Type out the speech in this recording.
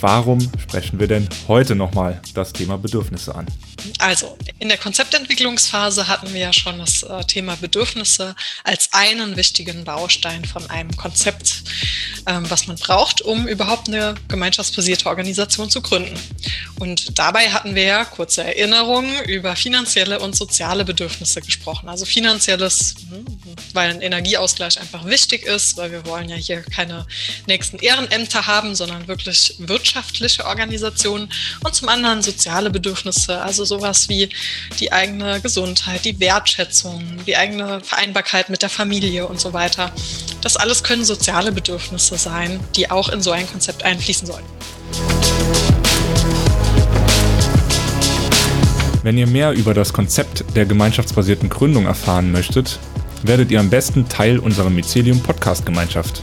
warum sprechen wir denn heute nochmal das Thema Bedürfnisse an? Also, in der Konzeptentwicklungsphase hatten wir ja schon das äh, Thema Bedürfnisse als einen wichtigen Baustein von einem Konzept, ähm, was man braucht, um überhaupt eine gemeinschaftsbasierte Organisation zu gründen. Und dabei hatten wir ja, kurze Erinnerung, über finanzielle und soziale Bedürfnisse gesprochen. Also finanzielles, hm, weil ein Energieausgleich einfach wichtig ist, weil wir wollen ja hier keine nächsten Ehrenämter haben, sondern wirklich wirtschaftliche Organisationen. Und zum anderen soziale Bedürfnisse, also sowas wie die eigene Gesundheit, die Wertschätzung, die eigene Vereinbarkeit mit der Familie und so weiter. Das alles können soziale Bedürfnisse sein, die auch in so ein Konzept einfließen sollen. Wenn ihr mehr über das Konzept der gemeinschaftsbasierten Gründung erfahren möchtet, werdet ihr am besten Teil unserer Mycelium Podcast Gemeinschaft.